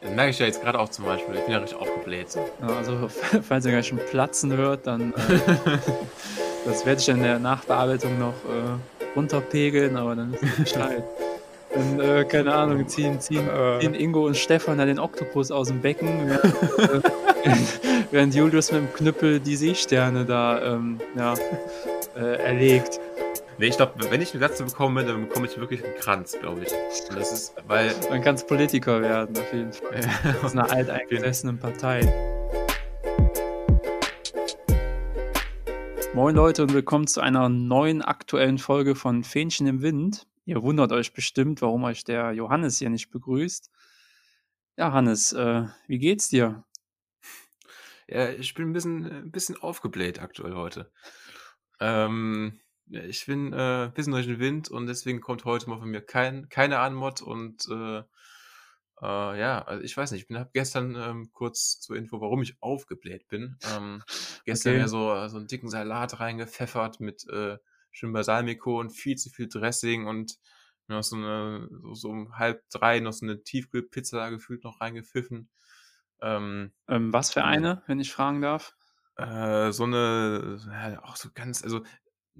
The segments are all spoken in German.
Das merke ich ja jetzt gerade auch zum Beispiel. Ich bin ja richtig aufgebläht. Ja, also, falls ihr gleich schon platzen hört, dann. Äh, das werde ich in der Nachbearbeitung noch äh, runterpegeln, aber dann ist es Bescheid. Dann, äh, keine Ahnung, ziehen, ziehen, ziehen Ingo und Stefan dann den Oktopus aus dem Becken, während, während Julius mit dem Knüppel die Seesterne da ähm, ja, äh, erlegt. Nee, ich glaube, wenn ich eine Glatze bekomme, dann bekomme ich wirklich einen Kranz, glaube ich. Und das ist, weil. Man kann Politiker werden, auf jeden Fall. Aus einer alteingesessenen Partei. Moin Leute und willkommen zu einer neuen aktuellen Folge von Fähnchen im Wind. Ihr wundert euch bestimmt, warum euch der Johannes hier nicht begrüßt. Ja, Hannes, äh, wie geht's dir? Ja, ich bin ein bisschen, ein bisschen aufgebläht aktuell heute. Ähm, ich bin äh, ein bisschen durch den Wind und deswegen kommt heute mal von mir kein, keine Anmod und äh, äh, ja, also ich weiß nicht, ich habe gestern ähm, kurz zur Info, warum ich aufgebläht bin. Ähm, gestern okay. ja so, so einen dicken Salat reingepfeffert mit äh, schön Balsamico und viel zu viel Dressing und noch so eine, so, so um halb drei noch so eine Tiefkühlpizza gefühlt noch reingepfiffen. Ähm, ähm, was für eine, wenn ich fragen darf? Äh, so eine, ja, auch so ganz, also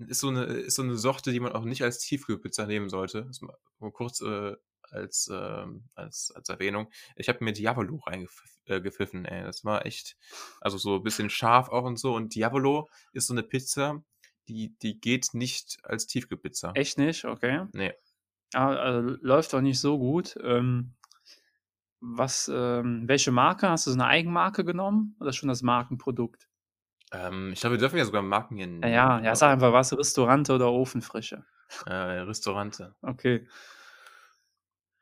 ist so eine, ist so eine Sorte, die man auch nicht als Tiefkühlpizza nehmen sollte. Das mal kurz äh, als, äh, als, als Erwähnung. Ich habe mir Diavolo reingepfiffen, äh, ey. Das war echt, also so ein bisschen scharf auch und so. Und Diavolo ist so eine Pizza, die, die geht nicht als Tiefkühlpizza. Echt nicht? Okay. Nee. Ah, also, läuft doch nicht so gut. Ähm, was, ähm, welche Marke? Hast du so eine Eigenmarke genommen oder schon das Markenprodukt? Ähm, ich glaube, wir dürfen ja sogar Marken hier nennen. Ja, ja, sag einfach was, Restaurante oder Ofenfrische? Äh, Restaurante. Okay.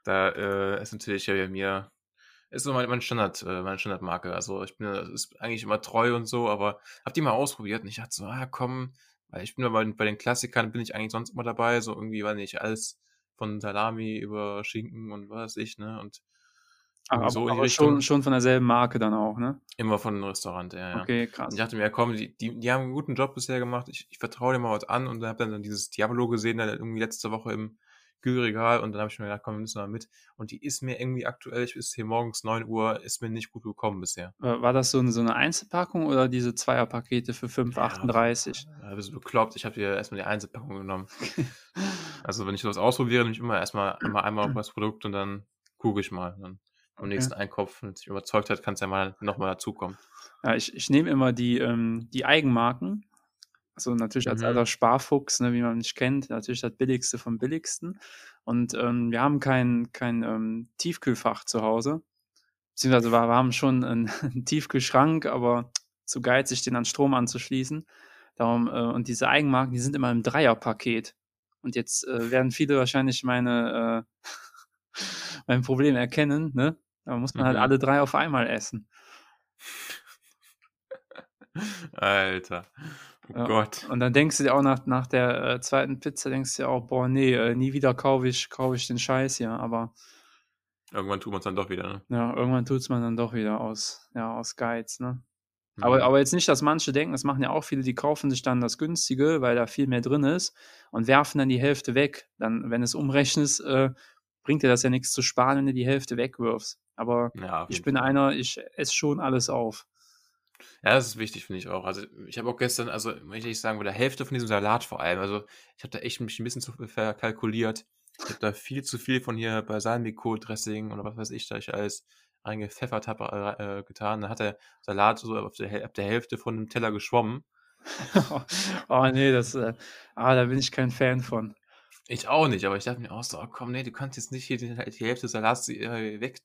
Da äh, ist natürlich ja bei mir, ist so mein, mein Standard, äh, meine Standardmarke. Also ich bin ist eigentlich immer treu und so, aber hab die mal ausprobiert und ich dachte so, ah komm, weil ich bin bei, bei den Klassikern bin ich eigentlich sonst immer dabei, so irgendwie, weil nicht alles von Salami über Schinken und was weiß ich, ne? Und aber, so aber schon, schon von derselben Marke dann auch, ne? Immer von einem Restaurant, ja, ja. Okay, krass. Und ich dachte mir, ja, komm, die, die, die haben einen guten Job bisher gemacht, ich, ich vertraue dir mal was an und dann habe dann dieses Diablo gesehen, dann irgendwie letzte Woche im Kühlregal und dann habe ich mir gedacht, komm, wir müssen mal mit. Und die ist mir irgendwie aktuell, ich ist hier morgens 9 Uhr, ist mir nicht gut gekommen bisher. War das so eine, so eine Einzelpackung oder diese Zweierpakete für 5,38? Ja, ja, bist du bekloppt, ich habe dir erstmal die Einzelpackung genommen. also wenn ich sowas ausprobiere, nehme ich immer erstmal einmal, einmal auf das Produkt und dann gucke ich mal. Dann am nächsten Einkauf, es sich überzeugt hat, kann es ja mal nochmal dazukommen. Ja, ich, ich nehme immer die, ähm, die Eigenmarken. Also natürlich als mhm. alter Sparfuchs, ne, wie man mich kennt, natürlich das Billigste vom Billigsten. Und ähm, wir haben kein, kein ähm, Tiefkühlfach zu Hause. Beziehungsweise wir, wir haben schon einen, einen, Tiefkühlschrank, aber zu geizig, den an Strom anzuschließen. Darum, äh, und diese Eigenmarken, die sind immer im Dreierpaket. Und jetzt äh, werden viele wahrscheinlich meine, äh, mein Problem erkennen, ne? Da muss man halt mhm. alle drei auf einmal essen. Alter. Oh ja. Gott. Und dann denkst du dir auch nach, nach der äh, zweiten Pizza, denkst du dir auch, boah, nee, äh, nie wieder kaufe ich, kauf ich den Scheiß hier, aber. Irgendwann tut man es dann doch wieder, ne? Ja, irgendwann tut es man dann doch wieder aus, ja, aus Geiz, ne? Mhm. Aber, aber jetzt nicht, dass manche denken, das machen ja auch viele, die kaufen sich dann das Günstige, weil da viel mehr drin ist und werfen dann die Hälfte weg. Dann, wenn es umrechnest, äh, bringt dir das ja nichts zu sparen, wenn du die Hälfte wegwirfst. Aber ja, ich bin Fall. einer, ich esse schon alles auf. Ja, das ist wichtig, finde ich auch. Also ich habe auch gestern, also muss ich sagen, bei der Hälfte von diesem Salat vor allem, also ich habe da echt mich ein bisschen zu verkalkuliert. Ich habe da viel zu viel von hier Balsamico-Dressing oder was weiß ich, da ich alles reingepfeffert habe, äh, getan. Dann hat der Salat so auf der, auf der Hälfte von dem Teller geschwommen. oh nee, das, äh, ah, da bin ich kein Fan von. Ich auch nicht, aber ich dachte mir auch so, oh, komm, nee, du kannst jetzt nicht hier die, die Hälfte des Salats äh, weg,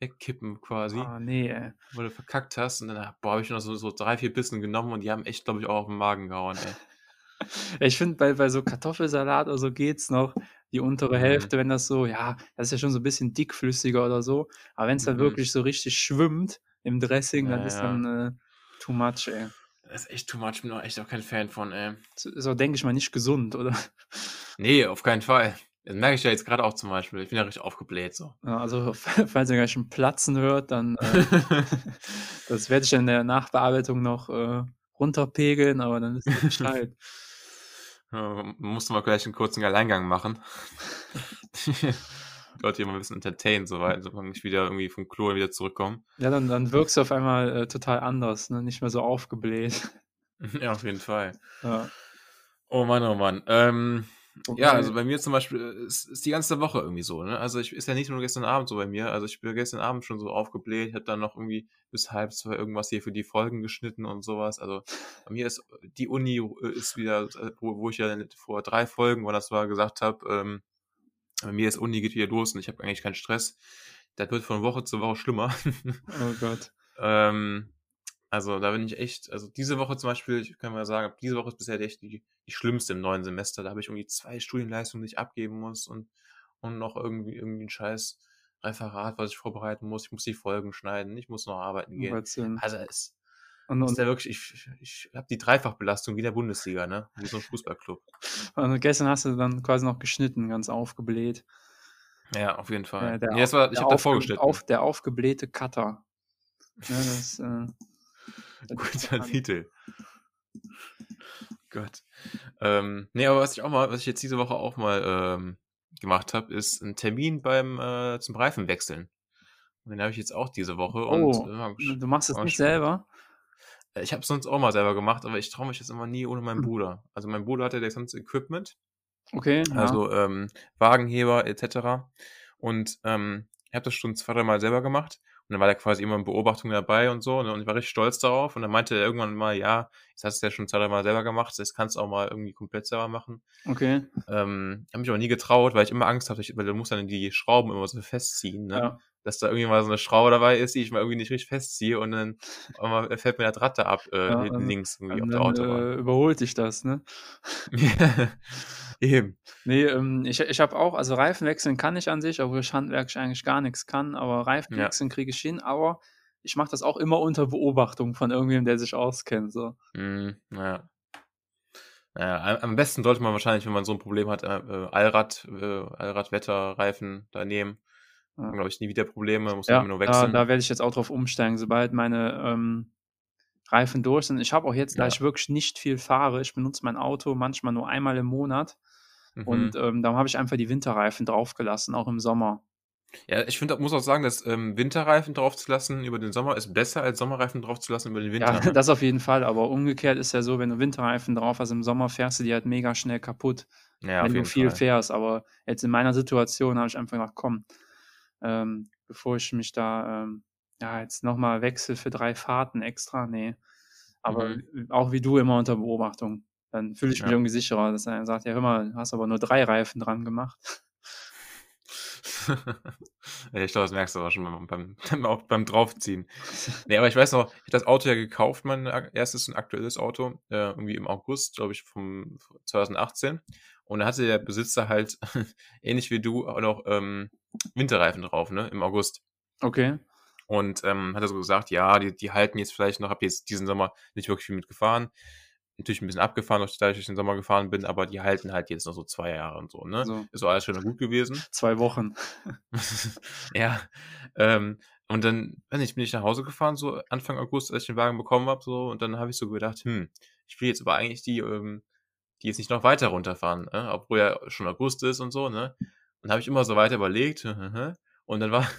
wegkippen quasi. Oh, nee, ey. Weil du verkackt hast und dann, boah, habe ich noch so, so drei, vier Bissen genommen und die haben echt, glaube ich, auch auf den Magen gehauen, ey. ich finde, bei, bei so Kartoffelsalat oder so geht's noch. Die untere mhm. Hälfte, wenn das so, ja, das ist ja schon so ein bisschen dickflüssiger oder so. Aber wenn es dann mhm. wirklich so richtig schwimmt im Dressing, ja, dann ist ja. dann äh, too much, ey. Das ist echt too much, bin auch echt auch kein Fan von, ey. Ist auch, denke ich mal, nicht gesund, oder? Nee, auf keinen Fall. Das merke ich ja jetzt gerade auch zum Beispiel. Ich bin ja richtig aufgebläht so. Ja, also, falls ihr gleich schon platzen hört, dann äh, das werde ich in der Nachbearbeitung noch äh, runterpegeln, aber dann ist es Bescheid. Ja, mussten wir gleich einen kurzen Alleingang machen. Leute hier mal ein bisschen entertainen, so weil so nicht wieder irgendwie vom Klo wieder zurückkommen. Ja, dann, dann wirkst du auf einmal äh, total anders, ne? Nicht mehr so aufgebläht. Ja, auf jeden Fall. Ja. Oh Mann, oh Mann. Ähm, Wobei- ja, also bei mir zum Beispiel äh, ist, ist die ganze Woche irgendwie so, ne? Also ich ist ja nicht nur gestern Abend so bei mir. Also ich bin gestern Abend schon so aufgebläht, hab dann noch irgendwie bis halb zwei irgendwas hier für die Folgen geschnitten und sowas. Also bei mir ist die Uni äh, ist wieder, äh, wo, wo ich ja vor drei Folgen, wann das war, gesagt habe, ähm, bei mir ist Uni geht wieder los und ich habe eigentlich keinen Stress. Das wird von Woche zu Woche schlimmer. Oh Gott. Ähm, also da bin ich echt, also diese Woche zum Beispiel, ich kann mal sagen, diese Woche ist bisher echt die, die schlimmste im neuen Semester. Da habe ich irgendwie zwei Studienleistungen, die ich abgeben muss und, und noch irgendwie, irgendwie ein scheiß Referat, was ich vorbereiten muss. Ich muss die Folgen schneiden, ich muss noch arbeiten gehen. Also es Und, ist ja wirklich, ich, ich habe die Dreifachbelastung wie der Bundesliga, ne? Wie so ein Fußballclub. und gestern hast du dann quasi noch geschnitten, ganz aufgebläht. Ja, auf jeden Fall. Äh, der nee, das war, ich habe da vorgestellt. Auf, der aufgeblähte Cutter. Ja, das, äh, Guter Titel. Gott. Ähm, nee, aber was ich auch mal, was ich jetzt diese Woche auch mal ähm, gemacht habe, ist ein Termin beim äh, zum Reifen wechseln. Und den habe ich jetzt auch diese Woche. Und, Oh, äh, du machst es mal nicht selber? Äh, Ich habe es sonst auch mal selber gemacht, aber ich traue mich das immer nie ohne meinen Hm. Bruder. Also mein Bruder hatte das ganze Equipment, Okay, ja. also ähm, Wagenheber etc. Und ähm, ich habe das schon zwei, drei Mal selber gemacht. Und dann war der quasi immer in Beobachtung dabei und so. ne, Und ich war richtig stolz darauf. Und dann meinte er irgendwann mal, ja, jetzt hast du es ja schon zwei, drei Mal selber gemacht, das kannst du auch mal irgendwie komplett selber machen. okay. Ähm, habe mich aber nie getraut, weil ich immer Angst hatte, weil du musst dann die Schrauben immer so festziehen, ne? Ja. Dass da irgendwie mal so eine Schraube dabei ist, die ich mal irgendwie nicht richtig festziehe und dann fällt mir der Ratte ab, äh, Ja, hinten links irgendwie auf der Autobahn. äh, überholt dich das, ne? Eben. Nee, ähm, ich, ich habe auch, also Reifen wechseln kann ich an sich, obwohl ich handwerklich eigentlich gar nichts kann, aber Reifen Ja. wechseln kriege ich hin, aber ich mache das auch immer unter Beobachtung von irgendwem, der sich auskennt. So. Mm, naja. Naja, am- am besten sollte man wahrscheinlich, wenn man so ein Problem hat, äh, äh, Allrad, äh, Allradwetterreifen da nehmen. Ja. Glaube ich nie wieder Probleme, muss Ja, man nur da, wechseln. da werde ich jetzt auch drauf umsteigen, sobald meine ähm, Reifen durch sind. Ich habe auch jetzt, da Ja. ich wirklich nicht viel fahre, ich benutze mein Auto manchmal nur einmal im Monat Mhm. und ähm, darum habe ich einfach die Winterreifen draufgelassen, auch im Sommer. Ja, ich finde, muss auch sagen, dass ähm, Winterreifen draufzulassen über den Sommer ist besser als Sommerreifen draufzulassen über den Winter. Ja, das auf jeden Fall, aber umgekehrt ist ja so, wenn du Winterreifen drauf hast, im Sommer fährst du die halt mega schnell kaputt, ja, wenn du viel Fall. fährst. Aber jetzt in meiner Situation habe ich einfach gedacht, komm, ähm, bevor ich mich da ähm, ja jetzt nochmal wechsle für drei Fahrten extra, nee. Aber auch wie du immer unter Beobachtung. Dann fühle ich mich Mhm. Ja. irgendwie sicherer, dass er sagt, ja hör mal, du hast aber nur drei Reifen dran gemacht. ich glaube, das merkst du aber schon beim, beim, beim Draufziehen. Nee, aber ich weiß noch, ich habe das Auto ja gekauft, mein erstes und aktuelles Auto, äh, irgendwie im August, glaube ich, vom 2018. Und da hatte der Besitzer halt, ähnlich wie du, auch noch ähm, Winterreifen drauf, ne, im August. Okay. Und ähm, hat er so gesagt, ja, die, die halten jetzt vielleicht noch, habe jetzt diesen Sommer nicht wirklich viel mitgefahren. Natürlich ein bisschen abgefahren, dadurch, dass ich den Sommer gefahren bin, aber die halten halt jetzt noch so zwei Jahre und so, ne? So. Ist so alles schön und gut gewesen. Zwei Wochen. ja. Ähm, und dann, weiß nicht, bin ich nach Hause gefahren, so Anfang August, als ich den Wagen bekommen habe, so, und dann habe ich so gedacht, hm, ich will jetzt aber eigentlich die, ähm, die jetzt nicht noch weiter runterfahren, ne? obwohl ja schon August ist und so, ne? Und habe ich immer so weiter überlegt, und dann war,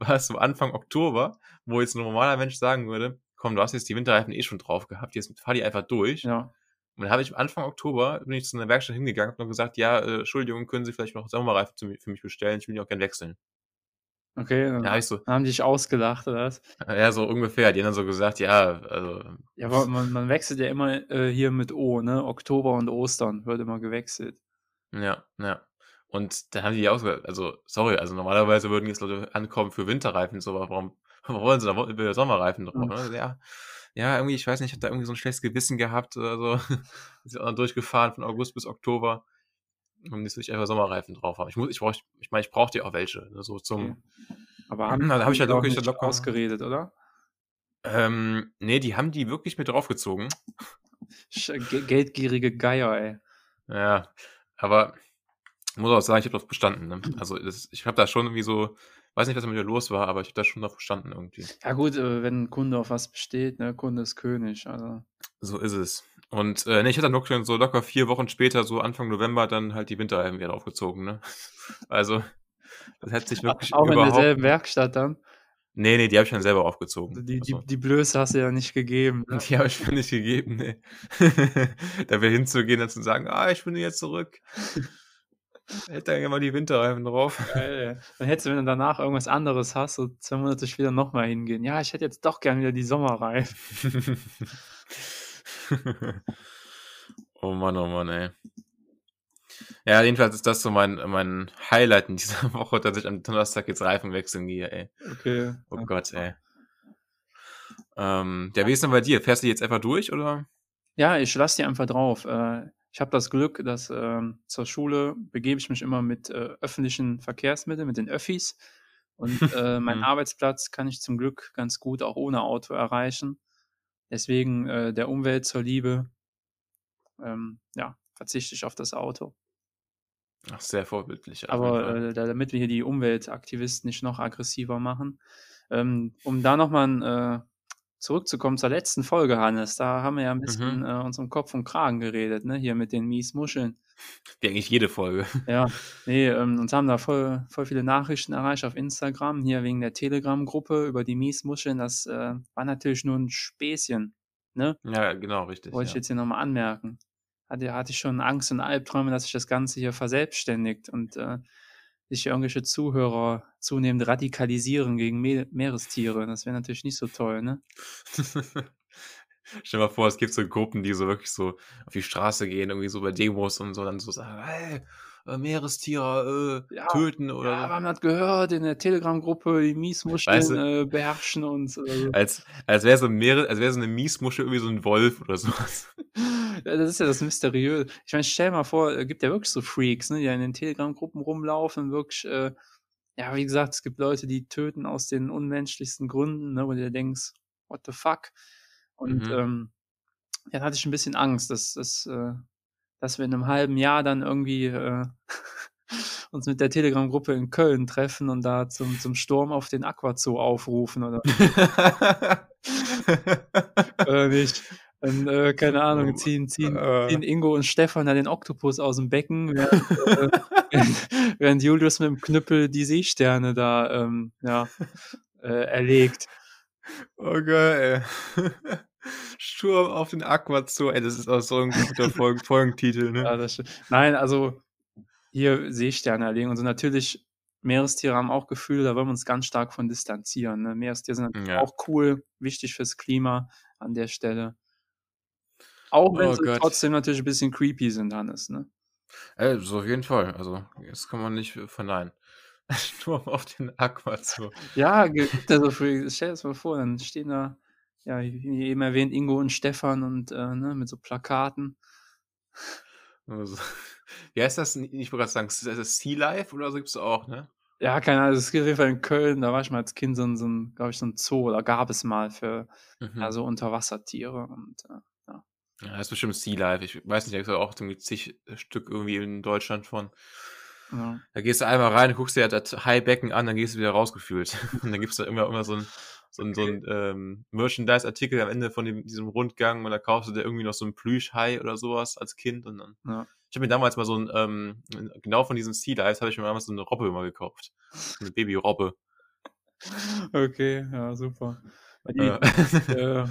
war es so Anfang Oktober, wo jetzt ein normaler Mensch sagen würde, komm, du hast jetzt die Winterreifen eh schon drauf gehabt, jetzt fahr die einfach durch. Ja. Und dann habe ich Anfang Oktober, bin ich zu einer Werkstatt hingegangen und gesagt, ja, äh, Entschuldigung, können Sie vielleicht noch Sommerreifen für mich bestellen? Ich will die auch gerne wechseln. Okay, dann Ja, so, haben die dich ausgelacht, oder was? ja, so ungefähr. Die haben dann so gesagt, ja, also, Ja, aber man, man wechselt ja immer äh, hier mit O, ne? Oktober und Ostern wird immer gewechselt. ja, ja. Und dann haben die auch gesagt, also, sorry, also normalerweise würden jetzt Leute ankommen für Winterreifen, so, aber warum wollen sie da über Sommerreifen drauf? Mhm. Ne? Ja, ja, irgendwie, ich weiß nicht, ich habe da irgendwie so ein schlechtes Gewissen gehabt oder so. Ist auch noch durchgefahren von August bis Oktober. Und jetzt will ich einfach Sommerreifen drauf haben. Ich muss, ich brauch, ich meine, ich brauche die auch welche, ne, so zum, Okay. Aber Ja, haben da hab ich halt die auch wirklich nicht locker- ausgeredet, oder? ähm, nee, die haben die wirklich mit draufgezogen. Geldgierige Geier, ey. Ja, aber muss auch sagen, ich habe das bestanden. Ne? Also das, ich habe da schon irgendwie so, weiß nicht, was mit mir los war, aber ich habe das schon noch verstanden irgendwie. Ja gut, äh, wenn ein Kunde auf was besteht, ne, Kunde ist König. Also, So ist es. Und äh, nee, ich hatte dann so locker vier Wochen später, so Anfang November, dann halt die Winterreifen wieder aufgezogen. Ne? Also Das hat sich wirklich Auch in überhaupt derselben Werkstatt dann? Ne, ne, die habe ich dann selber aufgezogen. Die die Also die Blöße hast du ja nicht gegeben, ne? Die habe ich mir nicht gegeben, ne. Da wieder hinzugehen und zu sagen: „Ah, ich bin jetzt zurück.“ Hätte dann immer die Winterreifen drauf. Geil. Dann hättest du, wenn du danach irgendwas anderes hast, so 2 Monate später noch mal hingehen: „Ja, ich hätte jetzt doch gern wieder die Sommerreifen.“ Oh Mann, oh Mann, ey. Ja, jedenfalls ist das so mein mein Highlight in dieser Woche, dass ich am Donnerstag jetzt Reifen wechseln gehe, ey. Okay. Oh. Gott, ey. Ähm, ja, wie ist denn bei dir? Fährst du jetzt einfach durch, oder? Ja, ich lasse die einfach drauf. Äh, ich habe das Glück, dass, ähm, zur Schule begebe ich mich immer mit, äh, öffentlichen Verkehrsmitteln, mit den Öffis. Und, äh, meinen Mhm. Arbeitsplatz kann ich zum Glück ganz gut auch ohne Auto erreichen. Deswegen, äh, der Umwelt zur Liebe, ähm, ja, verzichte ich auf das Auto. Ach, sehr vorbildlich Aber, äh, da damit wir hier die Umweltaktivisten nicht noch aggressiver machen. Ähm, um da noch mal äh, zurückzukommen zur letzten Folge, Hannes, da haben wir ja 'n bisschen, Mhm. äh, uns um Kopf und Kragen geredet, ne, hier mit den Miesmuscheln. Wie eigentlich jede Folge. Ja, ne, ähm, uns haben da voll voll viele Nachrichten erreicht auf Instagram, hier wegen der Telegram-Gruppe über die Miesmuscheln. Das, äh, war natürlich nur 'n Späßchen, ne? Ja, genau, richtig, Wollte ich ja. jetzt hier noch mal anmerken. Hatte hatte ich schon Angst und Albträume, dass sich das Ganze hier verselbstständigt und, äh, sich irgendwelche Zuhörer zunehmend radikalisieren gegen Me Meerestiere. Das wäre natürlich nicht so toll, ne? Stell dir mal vor, es gibt so Gruppen, die so wirklich so auf die Straße gehen, irgendwie so bei Demos und so dann so sagen: „Hey, äh, Meerestiere, äh, Ja, töten“ oder ja, haben das gehört in der Telegram-Gruppe, die Weißt Miesmuscheln, du äh, beherrschen uns so. als als wäre so 'n Meere als wäre so 'ne Miesmuschel irgendwie so 'n Wolf oder so was. Ja, das ist ja das Mysteriöse. Ich meine, stell mal vor, äh, gibt ja wirklich so Freaks, ne, die in den Telegram-Gruppen rumlaufen, wirklich, äh ja, wie gesagt, es gibt Leute, die töten aus den unmenschlichsten Gründen, ne, wo du dir denkst: „What the fuck?“ Und, Mhm. ähm, ja, da hatte ich 'n bisschen Angst, dass dass, äh dass wir in 'nem halben Jahr dann irgendwie, äh, uns mit der Telegram-Gruppe in Köln treffen und da zum zum Sturm auf den Aquazoo aufrufen oder Oder nicht. Dann, äh, keine Ahnung, Oh, ziehen ziehen äh. ziehen Ingo und Stefan da den Oktopus aus'm Becken, während, äh, während während Julius mit'm Knüppel die Seesterne da, ähm, ja, äh, erlegt. Oh geil, ey. Sturm auf den Aquazoo, ey, das ist auch so 'n guter Folgen Folgentitel, ne? Ja, nein, also hier Seesterne erlegen und so. Natürlich, Meerestiere haben auch Gefühle, da wollen wir uns ganz stark von distanzieren, ne? Meerestiere sind natürlich Ja. auch cool, wichtig fürs Klima an der Stelle. Auch wenn Oh sie Gott. trotzdem natürlich 'n bisschen creepy sind, Hannes, ne? Ey, das auf jeden Fall. Also, das kann man nicht, äh, verneinen. Sturm auf den Aquazoo. Ja, gibt so Freaks. Stell dir das mal vor, dann stehen da, ja, wie eben erwähnt, Ingo und Stefan und, äh, ne, mit so Plakaten. Also, wie heißt das? Ich wollte grad sagen, ist das Sea Life oder so gibt's auch, ne? Ja, keine Ahnung, es gibt auf jeden Fall in Köln, da war ich mal als Kind so 'n so 'n glaube ich, so 'n Zoo oder gab es mal für, Mhm. so Unterwassertiere und, äh, ja. Ja, ist bestimmt Sea Life. Ich weiß nicht, da gibt's ja auch irgendwie zig Stück irgendwie in Deutschland von. Ja. Da gehst du einmal rein, guckst dir das Haibecken an, dann gehst du wieder raus gefühlt. Und dann gibt's da immer immer so 'n so 'n so Okay. 'n, ähm, Merchandise-Artikel am Ende von dem diesem Rundgang und da kaufst du dir irgendwie noch so 'n Plüschhai oder so was als Kind und dann Ja. ich habe mir damals mal so 'n, ähm genau von diesen Sea Lives habe ich mir damals so 'ne Robbe mal gekauft. So 'ne Babyrobbe. Okay, ja, super. Weil die Ja. äh,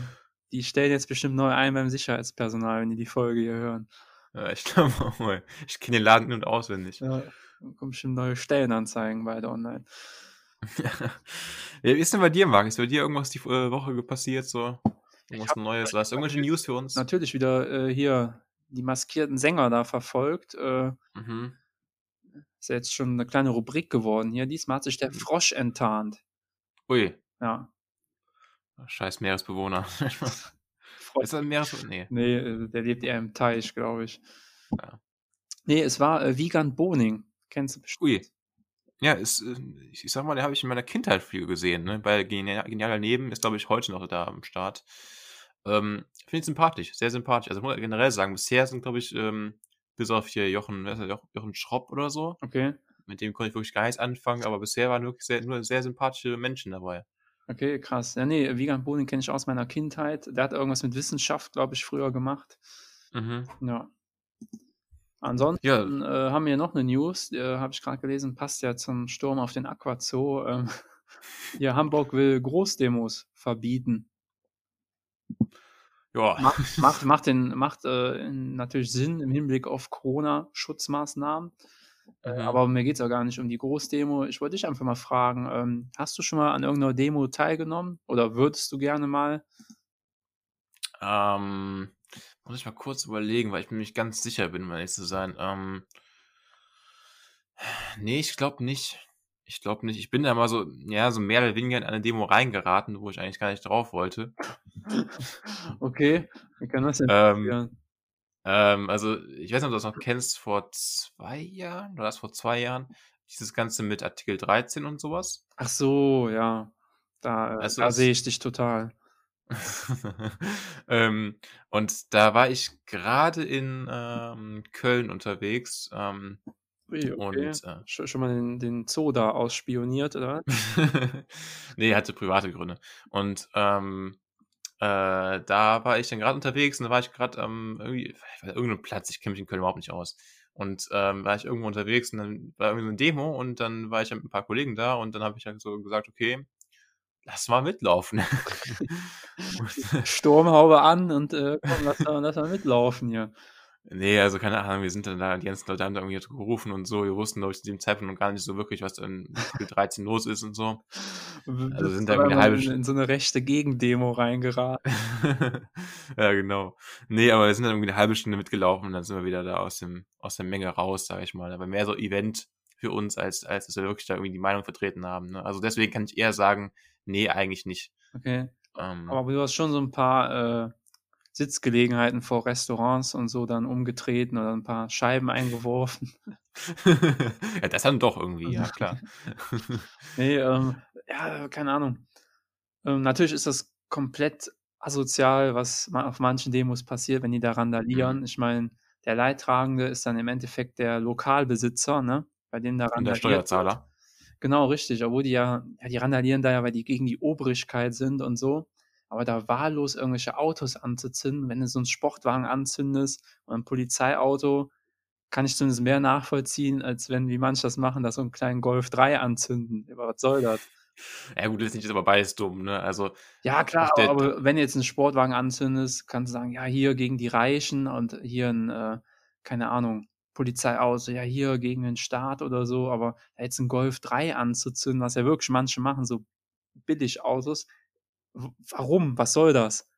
die stellen jetzt bestimmt neu ein beim Sicherheitspersonal, wenn die die Folge hier hören. Ja, ich glaube auch mal. Ich kenne den Laden in und auswendig. Ja, kommen bestimmt neue Stellenanzeigen bald online. Ja. Wie ist denn bei dir, Marc? Ist bei dir irgendwas die äh, Woche passiert so? Irgendwas Neues? Hast du irgendwelche News für uns? natürlich wieder, äh, hier die maskierten Sänger da verfolgt. Äh Mhm. ist ja jetzt schon 'ne kleine Rubrik geworden hier. Diesmal hat sich der Mhm. Frosch enttarnt. Ui. Ja. Scheiß Meeresbewohner. Frosch. Ist das 'n Meeresbe ne. Ne, äh, der lebt eher im Teich, glaube ich. Ja. Ne, es war, äh, Wiegand Boning. Kennst du Ui. Ja, ist, äh ich ich sage mal, den habe ich in meiner Kindheit viel gesehen, ne? Bei Genia Genial daneben ist, glaube ich, heute noch da am Start. Ähm, finde ich sympathisch, sehr sympathisch. Also, muss man generell sagen, bisher sind, glaube ich, ähm, bis auf hier Jochen wer ist das? Joch Jochen Schropp oder so. Okay. Mit dem konnte ich wirklich gar nichts anfangen, aber bisher waren wirklich sehr nur sehr sympathische Menschen dabei. Okay, krass. Ja, ne, Wiegand Boning kenne ich aus meiner Kindheit. Der hat irgendwas mit Wissenschaft, glaube ich, früher gemacht. Mhm. Ja. Ansonsten Ja. äh, haben wir noch eine News, äh, habe ich gerade gelesen, passt ja zum Sturm auf den Aquazoo. Ähm, hier, Hamburg will Großdemos verbieten. Ja. Macht, macht, macht, den, macht äh, natürlich Sinn im Hinblick auf Corona-Schutzmaßnahmen. Äh, Mhm. aber mir geht es auch gar nicht um die Großdemo. Ich wollte dich einfach mal fragen, ähm, hast du schon mal an irgendeiner Demo teilgenommen oder würdest du gerne mal? Ähm, muss ich mal kurz überlegen, weil ich mir nicht ganz sicher bin, um ehrlich zu sein. Ähm, nee, ich glaube nicht. Ich glaube nicht. Ich bin da mal so, ja, so mehr oder weniger in eine Demo reingeraten, wo ich eigentlich gar nicht drauf wollte. Okay, wie kann das denn Ähm, ähm, also, ich weiß nicht, ob du das noch kennst, vor zwei Jahren oder das vor zwei Jahren, dieses Ganze mit Artikel 13 und sowas. Ach so, ja. Da, Also da sehe ich dich total. ähm, und da war ich gerade in ähm, Köln unterwegs. Ähm, Ui, okay. und äh, Sch schon mal den, den Zoo da ausspioniert, oder? nee, hatte private Gründe. Und ähm, äh, da war ich dann gerade unterwegs und da war ich gerade ähm, irgendwie, irgendeinem Platz, ich kenne mich in Köln überhaupt nicht aus. Und ähm, war ich irgendwo unterwegs und dann war irgendwie so eine Demo und dann war ich mit ein paar Kollegen da und dann habe ich halt so gesagt, okay, lass mal mitlaufen. Sturmhaube an und äh, komm, lass, mal- lass mal mitlaufen hier. Nee, also keine Ahnung, wir sind dann da, die ganzen Leute haben da irgendwie gerufen und so, wir wussten, glaube ich, zu dem Zeitpunkt noch gar nicht so wirklich, was da in Artikel 13 los ist und so. Also sind da irgendwie eine halbe in, St- in so eine rechte Gegendemo reingeraten. ja, genau. Nee, aber wir sind dann irgendwie eine halbe Stunde mitgelaufen und dann sind wir wieder da aus dem, aus der Menge raus, sage ich mal. Aber mehr so Event für uns, als, als dass wir wirklich da irgendwie die Meinung vertreten haben. Ne? Also deswegen kann ich eher sagen, nee, eigentlich nicht. Okay. Ähm, Aber du hast schon so ein paar äh, Sitzgelegenheiten vor Restaurants und so dann umgetreten oder ein paar Scheiben eingeworfen. ja, das dann doch irgendwie, ja klar. Nee, ähm, ja, keine Ahnung. Ähm, natürlich ist das komplett asozial, was ma auf manchen Demos passiert, wenn die da randalieren. Mhm. Ich meine, der Leidtragende ist dann im Endeffekt der Lokalbesitzer, ne, bei dem da Und der randaliert. Steuerzahler. Genau, richtig. Obwohl die ja, ja, die randalieren da ja, weil die gegen die Obrigkeit sind und so. Aber da wahllos irgendwelche Autos anzuzünden, wenn du so einen Sportwagen anzündest und ein Polizeiauto, kann ich zumindest mehr nachvollziehen, als wenn, wie manche das machen, da so einen kleinen Golf 3 anzünden. Aber was soll das? Ja gut, das ist nicht, aber beides dumm, ne? Also Ja, klar, Auch der- aber wenn du jetzt einen Sportwagen anzündest, kannst du sagen, ja, hier gegen die Reichen und hier ein, äh, keine Ahnung, Polizeiauto, ja, hier gegen den Staat oder so, aber jetzt einen Golf 3 anzuzünden, was ja wirklich manche machen, so Billigautos, w- warum? Was soll das?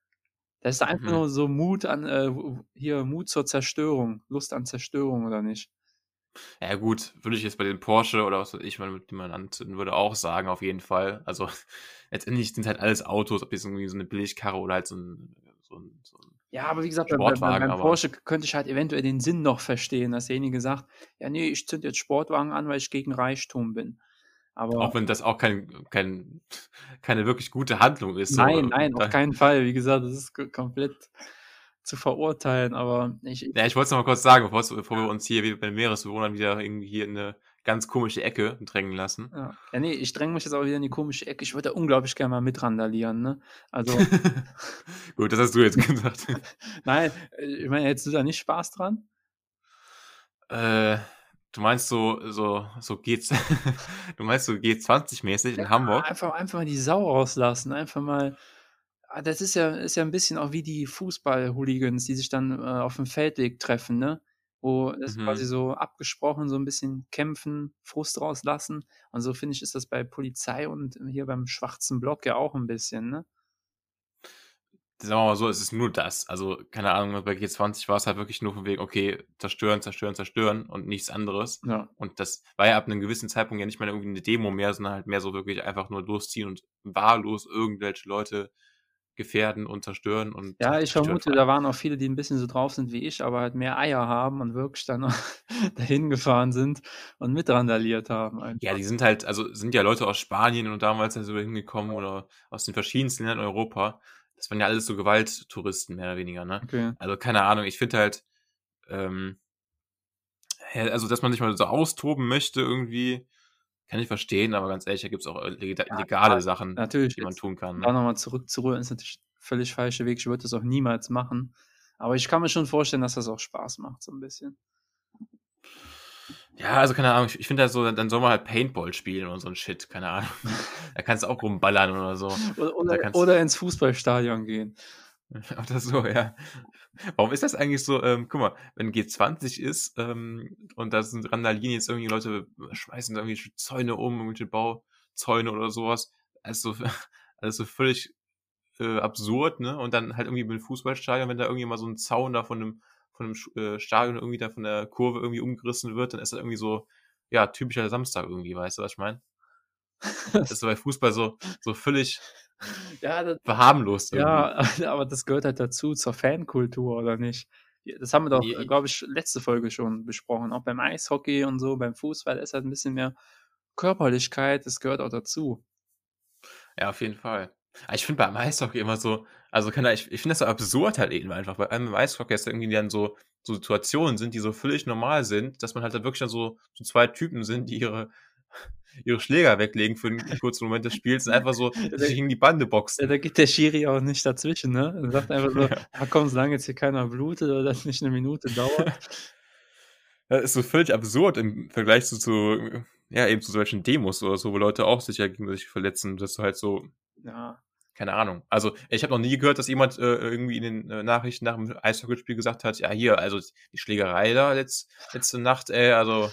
Das ist einfach Mhm. nur so Mut an, äh, hier, Mut zur Zerstörung, Lust an Zerstörung oder nicht? Ja gut, würde ich jetzt bei den Porsche oder was weiß ich, die man anzünden würde, auch sagen, auf jeden Fall. Also letztendlich sind halt alles Autos, ob jetzt irgendwie so eine Billigkarre oder halt so ein, so ein, so ein Ja, aber wie gesagt, beim aber- Porsche könnte ich halt eventuell den Sinn noch verstehen, dass derjenige sagt, ja, nee, ich zünd jetzt Sportwagen an, weil ich gegen Reichtum bin. Aber Auch wenn das auch kein, kein, keine wirklich gute Handlung ist. so, nein, äh, nein, auf keinen Fall. Wie gesagt, das ist komplett zu verurteilen, aber ich, Ja, ich wollte es noch mal kurz sagen, bevor, bevor wir uns hier wie bei den Meeresbewohnern wieder irgendwie hier in eine ganz komische Ecke drängen lassen. ja, ja, nee, ich dränge mich jetzt auch wieder in die komische Ecke. Ich würde da unglaublich gerne mal mitrandalieren, ne? Also, Gut, das hast du jetzt gesagt. nein, äh, ich meine, hättest du da nicht Spaß dran? äh, du meinst so, so, so geht's, du meinst so G20-mäßig in Ja, Hamburg? Einfach, einfach mal die Sau rauslassen, einfach mal. Ah, Das ist ja, ist ja ein bisschen auch wie die Fußball-Hooligans, die sich dann äh, auf dem Feldweg treffen, ne? Wo das Mhm. quasi so abgesprochen, so ein bisschen kämpfen, Frust rauslassen. Und so finde ich, ist das bei Polizei und hier beim schwarzen Block ja auch ein bisschen, ne? Sagen wir mal so, es ist nur das. Also, keine Ahnung, bei G20 war es halt wirklich nur von wegen, okay, zerstören, zerstören, zerstören und nichts anderes. Ja. Und das war ja ab einem gewissen Zeitpunkt ja nicht mehr irgendwie eine Demo mehr, sondern halt mehr so wirklich einfach nur losziehen und wahllos irgendwelche Leute gefährden und zerstören und Ja, ich vermute, da waren auch viele, die ein bisschen so drauf sind wie ich, aber halt mehr Eier haben und wirklich dann dahin gefahren sind und mitrandaliert haben. Einfach. Ja, die sind halt, also sind ja Leute aus Spanien und damals also hingekommen oder aus den verschiedensten Ländern in Europa. Das waren ja alles so Gewalttouristen, mehr oder weniger, ne? Okay. Also keine Ahnung, ich finde halt, ähm, also dass man sich mal so austoben möchte irgendwie, kann ich verstehen, aber ganz ehrlich, da gibt es auch leg- legale Sachen, Natürlich, die man tun kann. da Ne? nochmal zurückzurühren, ist natürlich völlig falscher Weg. Ich würde das auch niemals machen. Aber ich kann mir schon vorstellen, dass das auch Spaß macht, so ein bisschen. Ja, also keine Ahnung, ich, ich finde da so, dann soll man halt Paintball spielen oder so ein Shit, keine Ahnung. da kannst du auch rumballern oder so. Oder, oder, oder ins Fußballstadion gehen. Oder so, ja. Warum ist das eigentlich so, ähm, guck mal, wenn G20 ist ähm, und da sind Randalien jetzt irgendwie Leute schmeißen da irgendwie Zäune um, irgendwelche Bauzäune oder sowas, also alles so völlig äh, absurd, ne? Und dann halt irgendwie mit dem Fußballstadion, wenn da irgendwie mal so ein Zaun da von einem, von einem äh, Stadion irgendwie da von der Kurve irgendwie umgerissen wird, dann ist das irgendwie so, ja, typischer Samstag irgendwie, weißt du, was ich meine? Das ist bei Fußball so, so völlig ja, das, verharmlost. Ja, aber das gehört halt dazu, zur Fankultur, oder nicht? Das haben wir doch, nee. glaube ich, letzte Folge schon besprochen. Auch beim Eishockey und so, beim Fußball ist halt ein bisschen mehr Körperlichkeit, das gehört auch dazu. Ja, auf jeden Fall. Ich finde beim Eishockey immer so, also kann ich, ich finde das so absurd halt eben einfach, weil beim Eishockey ist irgendwie dann so, so Situationen sind, die so völlig normal sind, dass man halt da wirklich dann so, so zwei Typen sind, die ihre ihre Schläger weglegen für einen kurzen Moment des Spiels und einfach so sich gegen die Bande boxen. Ja, da geht der Schiri auch nicht dazwischen, ne? Er sagt einfach so, ja. ja komm, solange jetzt hier keiner blutet oder das nicht eine Minute dauert. Das ist so völlig absurd im Vergleich zu, zu ja, eben zu solchen Demos oder so, wo Leute auch sich ja gegen sich verletzen, dass du halt so, ja, keine Ahnung. Also ich habe noch nie gehört, dass jemand äh, irgendwie in den äh, Nachrichten nach dem Eishockeyspiel gesagt hat, ja hier, also die Schlägerei da letzt, letzte Nacht, ey, also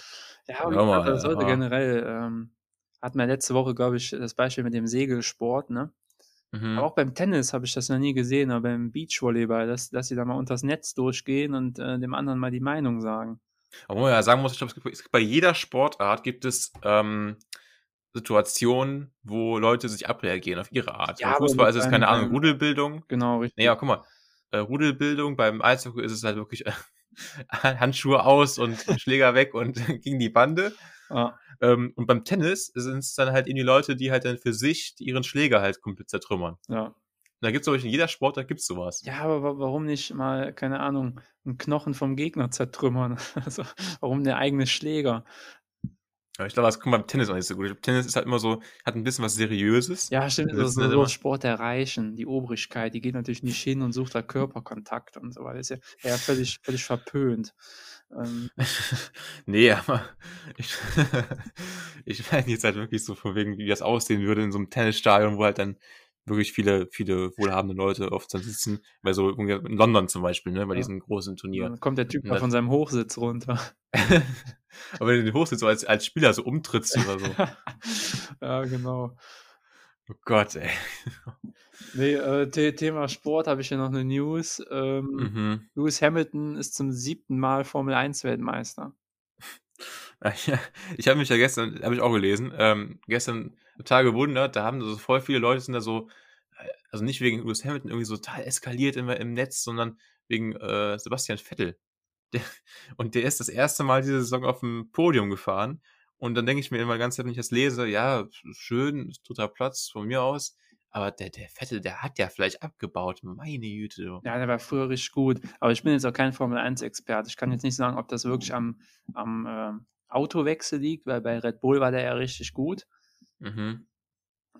ja, und ja, das sollte generell, ähm, hatten wir letzte Woche, glaube ich, das Beispiel mit dem Segelsport, ne? Mhm. Aber auch beim Tennis habe ich das noch nie gesehen, aber beim Beachvolleyball, dass, dass sie da mal unters Netz durchgehen und äh, dem anderen mal die Meinung sagen. Aber ja sagen muss, ich glaube, es gibt bei jeder Sportart gibt es ähm, Situationen, wo Leute sich abreagieren auf ihre Art. Ja, Beim Fußball ist es keine Ahnung, Rudelbildung. Genau, richtig. Naja, guck mal, äh, Rudelbildung, beim Eishockey ist es halt wirklich äh, Handschuhe aus und Schläger weg und gegen die Bande. Ja. Ähm, und beim Tennis sind es dann halt eben die Leute, die halt dann für sich ihren Schläger halt komplett zertrümmern. Ja. Da gibt es, in jeder Sportart gibt es sowas. Ja, aber warum nicht mal, keine Ahnung, einen Knochen vom Gegner zertrümmern? Also, warum der eigene Schläger? Ja, ich glaube, das kommt beim Tennis auch nicht so gut. Tennis ist halt immer so, hat ein bisschen was Seriöses. Ja, stimmt. Das ist so, so Sport der Reichen, die Obrigkeit, die geht natürlich nicht hin und sucht da Körperkontakt und so weiter. Ist ja, ja völlig, völlig verpönt. Ähm. nee, aber ich, ich meine jetzt halt wirklich so von wegen, wie das aussehen würde in so einem Tennisstadion, wo halt dann wirklich viele, viele wohlhabende Leute oft dann sitzen, weil so in London zum Beispiel, ne, bei ja. diesem großen Turnier. Dann kommt der Typ mal von seinem Hochsitz runter. Aber wenn du den Hochsitz so als, als Spieler so umtrittst oder so. ja, genau. Oh Gott, ey. Nee, äh, Thema Sport habe ich hier noch eine News. Ähm, mhm. Lewis Hamilton ist zum siebten Mal Formel 1 Weltmeister. ich habe mich ja gestern, habe ich auch gelesen, ähm, gestern total gewundert, da haben so voll viele Leute sind da so, äh, also nicht wegen Lewis Hamilton irgendwie so total eskaliert immer im Netz, sondern wegen äh, Sebastian Vettel. Der, und der ist das erste Mal diese Saison auf dem Podium gefahren. Und dann denke ich mir immer ganz wenn ich das lese, ja, schön, dritter Platz von mir aus. Aber der, der Vettel, der hat ja vielleicht abgebaut. Meine Güte. Ja, der war früher richtig gut. Aber ich bin jetzt auch kein Formel-1-Experte. Ich kann jetzt nicht sagen, ob das wirklich am, am äh, Autowechsel liegt, weil bei Red Bull war der ja richtig gut. Mhm.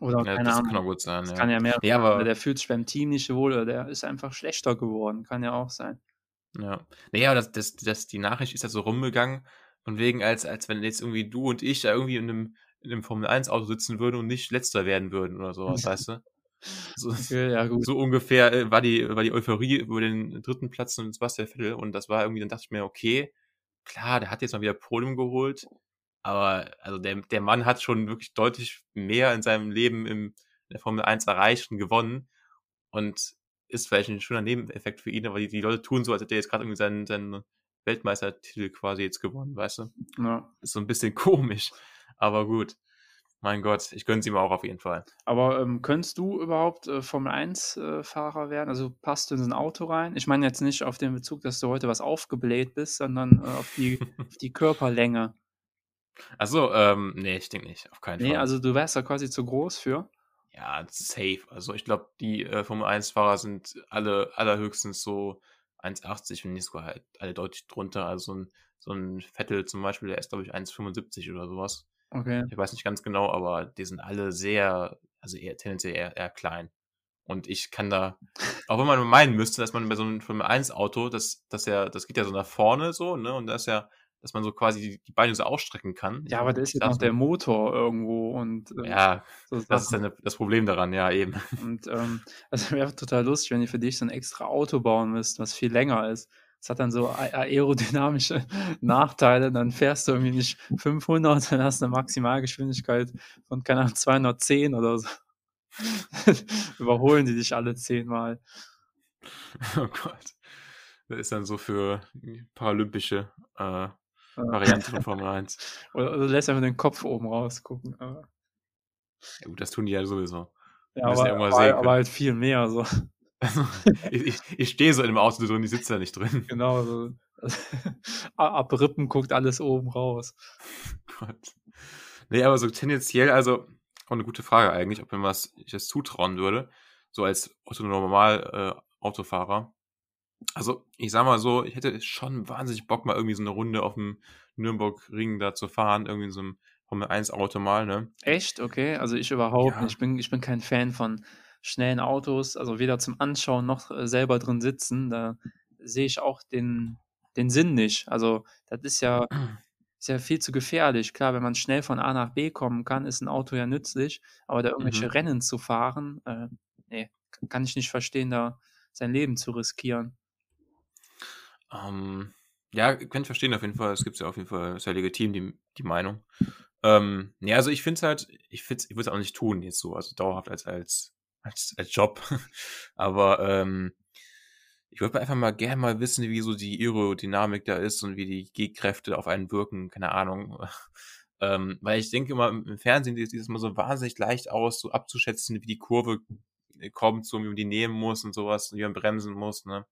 Oder ja, keine das Ahnung. kann auch gut sein. Das ja. kann ja mehr. Ja, aber der fühlt sich beim Team nicht wohl oder der ist einfach schlechter geworden. Kann ja auch sein. Ja. Naja, das, das, das, die Nachricht ist ja so rumgegangen, von wegen, als, als wenn jetzt irgendwie du und ich da irgendwie in einem, in einem Formel-1-Auto sitzen würden und nicht letzter werden würden oder sowas, weißt du? So, okay, ja, so ungefähr äh, war die, war die Euphorie über den dritten Platz und Sebastian Vettel und das war irgendwie, dann dachte ich mir, okay, klar, der hat jetzt mal wieder Podium geholt, aber also der, der Mann hat schon wirklich deutlich mehr in seinem Leben im, in der Formel 1 erreicht und gewonnen und ist vielleicht ein schöner Nebeneffekt für ihn, aber die, die Leute tun so, als hätte er jetzt gerade irgendwie seinen, seinen Weltmeistertitel quasi jetzt gewonnen, weißt du? Ja. Ist so ein bisschen komisch, aber gut. Mein Gott, ich gönne es ihm auch auf jeden Fall. Aber ähm, könntest du überhaupt äh, Formel 1-Fahrer äh, werden? Also passt du in so ein Auto rein? Ich meine jetzt nicht auf den Bezug, dass du heute was aufgebläht bist, sondern äh, auf, die, auf die Körperlänge. Achso, ähm, nee, ich denke nicht, auf keinen nee, Fall. Nee, also du wärst da quasi zu groß für. Ja, safe. Also ich glaube, die äh, Formel 1-Fahrer sind alle allerhöchstens so 1,80, wenn nicht sogar halt alle deutlich drunter. Also so ein, so ein Vettel zum Beispiel, der ist, glaube ich, 1,75 oder sowas. Okay. Ich weiß nicht ganz genau, aber die sind alle sehr, also eher tendenziell eher, eher klein. Und ich kann da, auch wenn man meinen müsste, dass man bei so einem Formel 1 Auto, das, das ja, das geht ja so nach vorne so, ne, und da ist ja, dass man so quasi die, Beine so ausstrecken kann. Ja, aber da ist ja noch der Motor irgendwo und äh, ja, so das ist dann das Problem daran, ja eben. Und ähm, also wäre total lustig, wenn ihr für dich so ein extra Auto bauen müsst, was viel länger ist. Das hat dann so aerodynamische Nachteile. Dann fährst du irgendwie nicht 500, dann hast du eine Maximalgeschwindigkeit von, keine Ahnung, 210 oder so. Überholen die dich alle zehnmal. Oh Gott. Das ist dann so für paralympische äh, Variante von Formel 1. Oder du lässt einfach den Kopf oben rausgucken. Ja gut, das tun die ja sowieso. Ja, aber, aber, aber, halt viel mehr. So. ich, ich, ich stehe so in dem Auto drin, ich sitze da nicht drin. Genau, so. ab Rippen guckt alles oben raus. Gott. Nee, aber so tendenziell, also auch eine gute Frage eigentlich, ob mir was ich das zutrauen würde, so als normal äh, Autofahrer. Also, ich sag mal so, ich hätte schon wahnsinnig Bock, mal irgendwie so eine Runde auf dem Nürnberg-Ring da zu fahren, irgendwie in so einem Formel 1 Auto mal, ne? Echt? Okay, also ich überhaupt ja. nicht. Ich bin, ich bin kein Fan von schnellen Autos, also weder zum Anschauen noch äh, selber drin sitzen. Da sehe ich auch den, den Sinn nicht. Also, das ist ja, ist ja viel zu gefährlich. Klar, wenn man schnell von A nach B kommen kann, ist ein Auto ja nützlich, aber da irgendwelche mhm. Rennen zu fahren, äh, nee, kann ich nicht verstehen, da sein Leben zu riskieren. Ähm, ja, kann ich verstehen auf jeden Fall. Es gibt ja auf jeden Fall sehr legitim die, die Meinung. Ähm, ja, also ich finde es halt, ich ich würde es auch nicht tun, jetzt so, also dauerhaft als, als, als, als Job. Aber ähm, ich würde einfach mal gerne mal wissen, wie so die Aerodynamik da ist und wie die G-Kräfte auf einen wirken, keine Ahnung. ähm, weil ich denke immer, im Fernsehen sieht es immer so wahnsinnig leicht aus, so abzuschätzen, wie die Kurve kommt, so wie man die nehmen muss und sowas, und wie man bremsen muss, ne?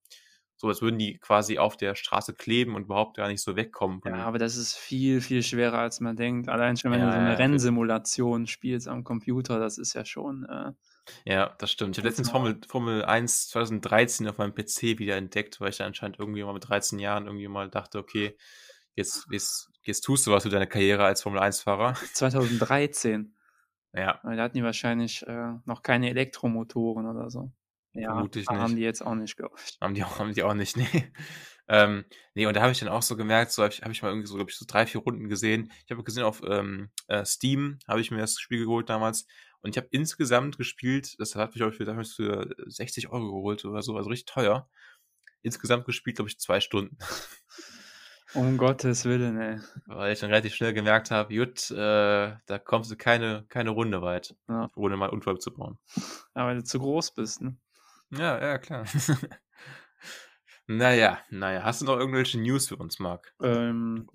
So als würden die quasi auf der Straße kleben und überhaupt gar nicht so wegkommen. Ja, aber das ist viel, viel schwerer, als man denkt. Allein schon, wenn ja, du so eine ja, Rennsimulation spielst am Computer, das ist ja schon. Äh, ja, das stimmt. Ich habe letztens Formel, Formel 1 2013 auf meinem PC wieder entdeckt, weil ich da anscheinend irgendwie mal mit 13 Jahren irgendwie mal dachte, okay, jetzt, jetzt, jetzt tust du was für deine Karriere als Formel 1-Fahrer. 2013. Ja. Weil da hatten die wahrscheinlich äh, noch keine Elektromotoren oder so. Ja, Vermutlich nicht. haben die jetzt auch nicht, ich. Haben die auch, haben die auch nicht, nee. Ähm, nee, und da habe ich dann auch so gemerkt, so habe ich, hab ich mal irgendwie so, glaube ich, so drei, vier Runden gesehen. Ich habe gesehen auf ähm, äh, Steam, habe ich mir das Spiel geholt damals. Und ich habe insgesamt gespielt, das hat mich, glaube ich, für, damals für 60 Euro geholt oder so, also richtig teuer. Insgesamt gespielt, glaube ich, zwei Stunden. Um Gottes Willen, ey. Weil ich dann relativ schnell gemerkt habe, gut, äh, da kommst du keine, keine Runde weit, ja. ohne mal Unfall zu bauen. Ja, weil du zu groß bist, ne? Ja, ja, klar. naja, naja. Hast du noch irgendwelche News für uns, Marc? Ähm,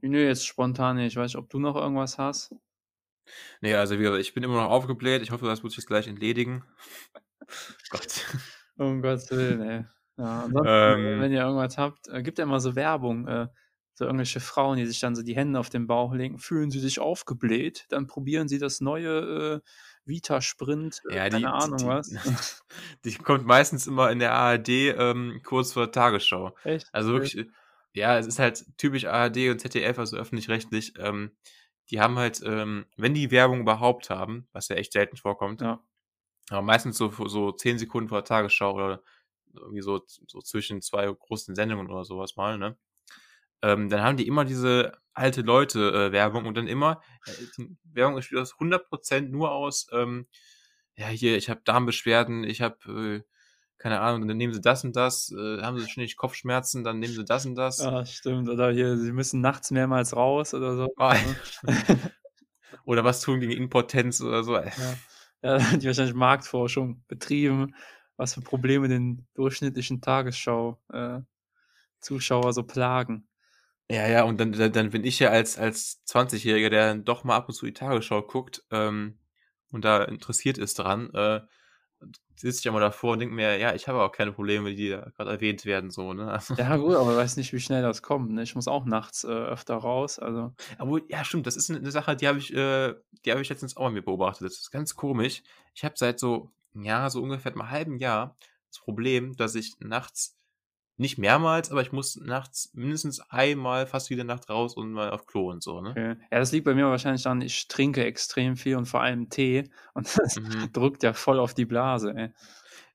nö, jetzt spontan nicht. Ich weiß nicht, ob du noch irgendwas hast. Nee, also wie gesagt, ich bin immer noch aufgebläht. Ich hoffe, das wird sich gleich entledigen. Gott. Um Gottes Willen, ey. Ja, ansonsten, ähm, wenn ihr irgendwas habt, äh, gibt ja immer so Werbung, äh, so irgendwelche Frauen, die sich dann so die Hände auf den Bauch legen, fühlen sie sich aufgebläht, dann probieren sie das neue äh, Vita Sprint, äh, ja, keine die, Ahnung die, was. Die kommt meistens immer in der ARD ähm, kurz vor der Tagesschau. Echt? Also wirklich, äh, ja, es ist halt typisch ARD und ZDF, also öffentlich-rechtlich. Ähm, die haben halt, ähm, wenn die Werbung überhaupt haben, was ja echt selten vorkommt, ja. aber meistens so, so zehn Sekunden vor der Tagesschau oder irgendwie so, so zwischen zwei großen Sendungen oder sowas mal, ne? ähm, dann haben die immer diese alte Leute-Werbung äh, und dann immer, äh, Werbung besteht aus 100% nur aus, ähm, ja, hier, ich habe Darmbeschwerden, ich habe, äh, keine Ahnung, dann nehmen sie das und das, äh, haben sie ständig Kopfschmerzen, dann nehmen sie das und das. Ja, stimmt. Oder hier, sie müssen nachts mehrmals raus oder so. Oh, oder was tun gegen Impotenz oder so. Ja. ja, die wahrscheinlich Marktforschung betrieben, was für Probleme den durchschnittlichen Tagesschau-Zuschauer äh, so plagen. Ja, ja, und dann, dann, dann bin ich ja als, als 20-Jähriger, der dann doch mal ab und zu die Tagesschau guckt ähm, und da interessiert ist dran, äh, sitze ich ja mal davor und denke mir, ja, ich habe auch keine Probleme, die da gerade erwähnt werden, so, ne? Also, ja, gut, aber ich weiß nicht, wie schnell das kommt, ne? Ich muss auch nachts äh, öfter raus, also. Aber ja, stimmt, das ist eine Sache, die habe ich, äh, die habe ich letztens auch mal mir beobachtet. Das ist ganz komisch. Ich habe seit so, ja, so ungefähr einem halben Jahr das Problem, dass ich nachts nicht mehrmals, aber ich muss nachts mindestens einmal fast jede Nacht raus und mal auf Klo und so, ne? Okay. Ja, das liegt bei mir wahrscheinlich daran, ich trinke extrem viel und vor allem Tee und das mhm. drückt ja voll auf die Blase, ey.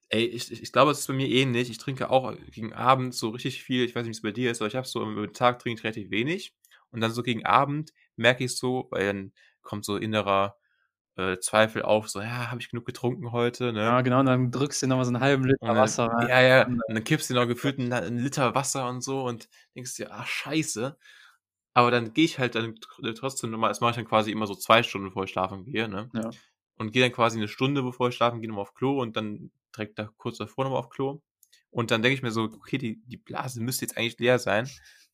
Ey, ich, ich, glaube, es ist bei mir ähnlich. Ich trinke auch gegen Abend so richtig viel. Ich weiß nicht, wie es bei dir ist, aber ich habe so im Tag trinke ich relativ wenig. Und dann so gegen Abend merke ich so, weil dann kommt so innerer äh, Zweifel auf, so, ja, habe ich genug getrunken heute, ne? Ja, genau, und dann drückst du noch mal so einen halben Liter Und Wasser dann, rein. ja, ja, und dann kippst du noch gefühlt einen, einen Liter Wasser und so und denkst dir, ach, scheiße. Aber dann gehe ich halt dann tr- trotzdem nochmal, das mache ich dann quasi immer so zwei Stunden, bevor ich schlafen gehe, ne? Ja. Und gehe dann quasi eine Stunde, bevor ich schlafen gehe, nochmal auf Klo und dann direkt da kurz davor nochmal auf Klo. Und dann denke ich mir so, okay, die, die Blase müsste jetzt eigentlich leer sein,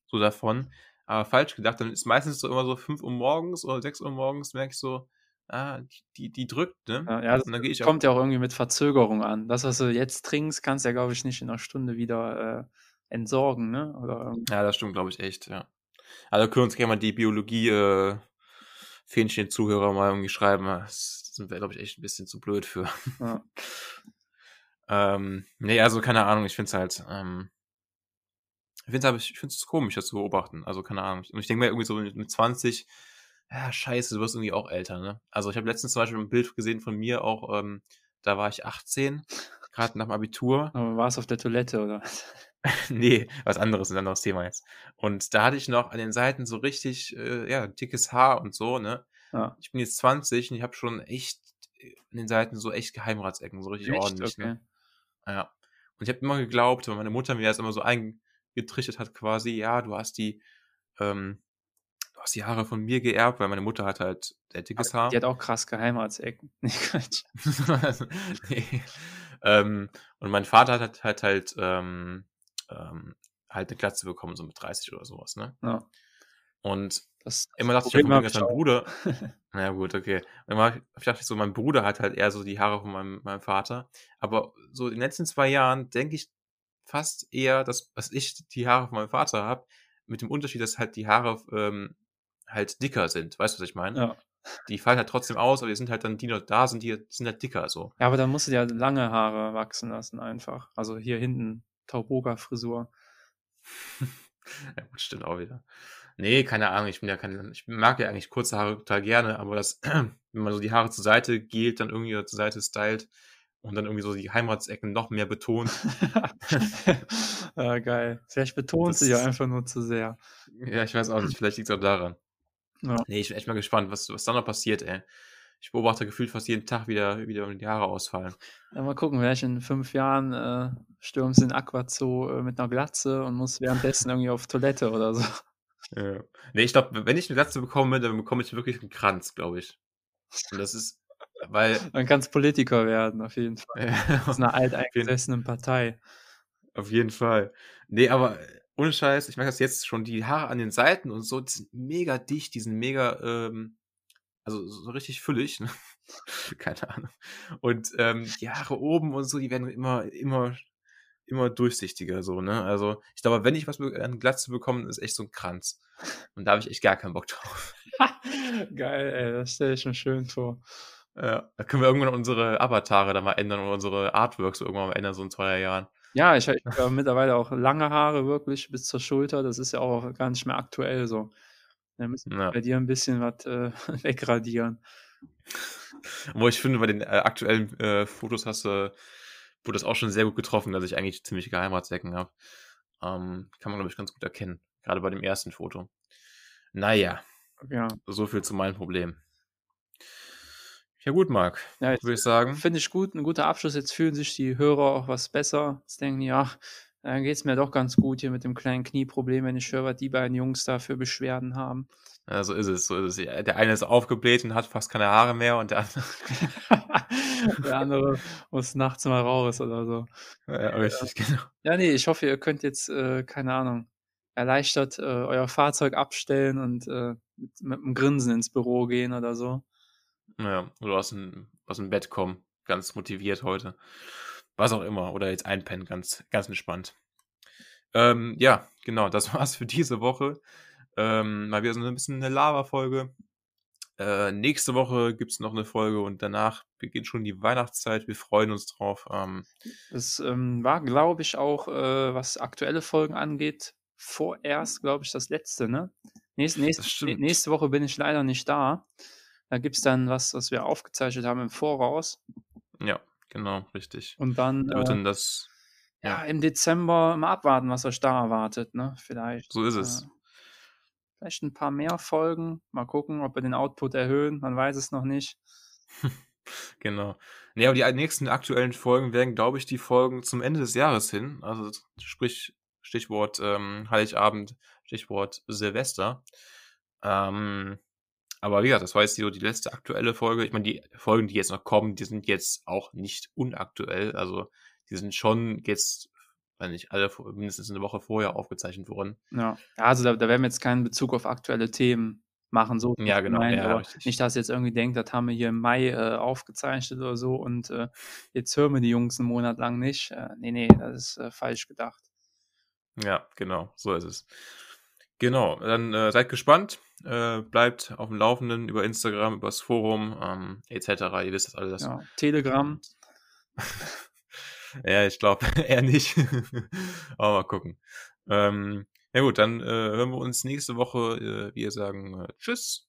so davon. Aber falsch gedacht, dann ist meistens so immer so 5 Uhr morgens oder 6 Uhr morgens, merke ich so, ah, die, die, drückt, ne? Ja, ja, das dann ich kommt ja auch irgendwie mit Verzögerung an. Das, was du jetzt trinkst, kannst du ja, glaube ich, nicht in einer Stunde wieder äh, entsorgen, ne? Oder Ja, das stimmt, glaube ich, echt, ja. Also können uns gerne mal die Biologie äh, Fähnchen Zuhörer mal irgendwie schreiben. Das sind wir, glaube ich, echt ein bisschen zu blöd für. ja. ähm, nee, also keine Ahnung, ich finde es halt, ähm, ich finde es ich find's komisch, das zu beobachten. Also keine Ahnung. Und ich denke mir irgendwie so mit 20, ja, scheiße, du wirst irgendwie auch älter, ne? Also ich habe letztens zum Beispiel ein Bild gesehen von mir auch, ähm, da war ich 18, gerade nach dem Abitur. Aber war es auf der Toilette, oder? Nee, was anderes, ein anderes Thema jetzt. Und da hatte ich noch an den Seiten so richtig, äh, ja, dickes Haar und so, ne? Ja. Ich bin jetzt 20 und ich habe schon echt äh, an den Seiten so echt Geheimratsecken, so richtig Echt? ordentlich, Okay. ne? Ja. Und ich habe immer geglaubt, weil meine Mutter mir das immer so eingetrichtert hat, quasi, ja, du hast die, ähm, du hast die Haare von mir geerbt, weil meine Mutter hat halt sehr dickes Haar. Die hat auch krass Geheimratsecken. Nee. ähm, und mein Vater hat halt halt ähm, ähm, halt eine Glatze bekommen, so mit 30 oder sowas, ne? Ja. Und Das, immer dachte ich Problem auch, hab dass ich mein auch. Bruder, na gut, okay. Immer dachte ich so, mein Bruder hat halt eher so die Haare von meinem, meinem Vater. Aber so in den letzten zwei Jahren denke ich fast eher, dass, dass ich die Haare von meinem Vater habe, mit dem Unterschied, dass halt die Haare ähm, halt dicker sind. Weißt du, was ich meine? Ja. Die fallen halt trotzdem aus, aber die sind halt dann, die noch da sind, die sind halt dicker so. ja, aber dann musst du dir lange Haare wachsen lassen, einfach. Also hier hinten, Tauboga-Frisur. Ja, gut, stimmt auch wieder. Nee, keine Ahnung, ich bin ja kein, ich mag ja eigentlich kurze Haare total gerne, aber das, wenn man so die Haare zur Seite geht, dann irgendwie zur Seite stylt und dann irgendwie so die Heimatsecken noch mehr betont. ja, geil. Vielleicht betonst du Das ja ist- einfach nur zu sehr. Ja, ich weiß auch nicht, vielleicht liegt es auch daran. Ja. Nee, ich bin echt mal gespannt, was, was da noch passiert, ey. Ich beobachte gefühlt fast jeden Tag wieder, wieder die Haare ausfallen. Ja, mal gucken, vielleicht in fünf Jahren äh, stürmst in Aquazoo äh, mit einer Glatze und musst währenddessen irgendwie auf Toilette oder so. Ja. Nee, ich glaube, wenn ich eine Glatze bekomme, dann bekomme ich wirklich einen Kranz, glaube ich. Und das ist, weil, Dann kannst Politiker werden, auf jeden Fall. Aus einer alteingesessenen Partei. auf jeden Fall. Nee, aber ohne Scheiß, ich merke das jetzt schon, die Haare an den Seiten und so, die sind mega dicht, die sind mega, ähm, also so richtig füllig, ne? Keine Ahnung. Und ähm, die Haare oben und so, die werden immer, immer, immer durchsichtiger, so, ne? Also, ich glaube, wenn ich was an Glatze bekomme, ist echt so ein Kranz. Und da habe ich echt gar keinen Bock drauf. Geil, ey, das stelle ich mir schön vor. Ja, da können wir irgendwann unsere Avatare da mal ändern oder unsere Artworks irgendwann mal ändern, so in zwei Jahren. Ja, ich, ich habe mittlerweile auch lange Haare wirklich bis zur Schulter. Das ist ja auch gar nicht mehr aktuell so. Da müssen wir Ja. bei dir ein bisschen was äh, wegradieren. Wo ich finde, bei den äh, aktuellen äh, Fotos hast du, wurde das auch schon sehr gut getroffen, dass ich eigentlich ziemlich Geheimratsecken habe. Ähm, kann man, glaube ich, ganz gut erkennen. Gerade bei dem ersten Foto. Naja, Ja, so viel zu meinem Problem. Ja gut, Marc, ja würde ich sagen. finde ich gut. Ein guter Abschluss. Jetzt fühlen sich die Hörer auch was besser. Jetzt denken die, ach, dann geht es mir doch ganz gut hier mit dem kleinen Knieproblem, wenn ich höre, was die beiden Jungs da für Beschwerden haben. Ja, so ist es, so ist es. Ja, Der eine ist aufgebläht und hat fast keine Haare mehr und der andere. Der andere muss nachts mal raus oder so. ja, richtig, genau. Ja, nee, ich hoffe, ihr könnt jetzt, äh, keine Ahnung, erleichtert äh, euer Fahrzeug abstellen und äh, mit, mit einem Grinsen ins Büro gehen oder so. Ja, oder aus dem, aus dem Bett kommen, ganz motiviert heute. Was auch immer. Oder jetzt einpennen, ganz, ganz entspannt. Ähm, ja, genau, das war's für diese Woche. Ähm, mal wieder so ein bisschen eine Lava-Folge. Äh, nächste Woche gibt's noch eine Folge und danach beginnt schon die Weihnachtszeit. Wir freuen uns drauf. Ähm, Das ähm, war, glaube ich, auch, äh, was aktuelle Folgen angeht, vorerst, glaube ich, das letzte, ne? Nächste, nächste, nächste Woche bin ich leider nicht da. Da gibt es dann was, was wir aufgezeichnet haben im Voraus. ja, genau, richtig. Und dann, Da wird äh, dann das, ja, ja, im Dezember mal abwarten, was euch da erwartet, ne? Vielleicht. so ist es. Äh, vielleicht ein paar mehr Folgen. Mal gucken, ob wir den Output erhöhen. Man weiß es noch nicht. Genau. Ne, aber die nächsten aktuellen Folgen werden, glaube ich, die Folgen zum Ende des Jahres hin. Also sprich, Stichwort ähm, Heiligabend, Stichwort Silvester. Ähm, aber wie gesagt, das war jetzt die, die letzte aktuelle Folge. Ich meine, die Folgen, die jetzt noch kommen, die sind jetzt auch nicht unaktuell. Also die sind schon jetzt, wenn nicht alle mindestens eine Woche vorher aufgezeichnet worden. Ja, also da, da werden wir jetzt keinen Bezug auf aktuelle Themen machen. So ja, genau. Gemeint, ja, nicht, dass ihr jetzt irgendwie denkt, das haben wir hier im Mai äh, aufgezeichnet oder so und äh, jetzt hören wir die Jungs einen Monat lang nicht. Äh, nee, nee, das ist äh, falsch gedacht. Ja, genau, so ist es. Genau, dann äh, seid gespannt, äh, bleibt auf dem Laufenden über Instagram, über das Forum ähm, etc. Ihr wisst das alles. Ja, Telegram. ja, ich glaube eher nicht. Aber mal gucken. Ähm, ja gut, dann äh, hören wir uns nächste Woche. Äh, wir sagen äh, Tschüss.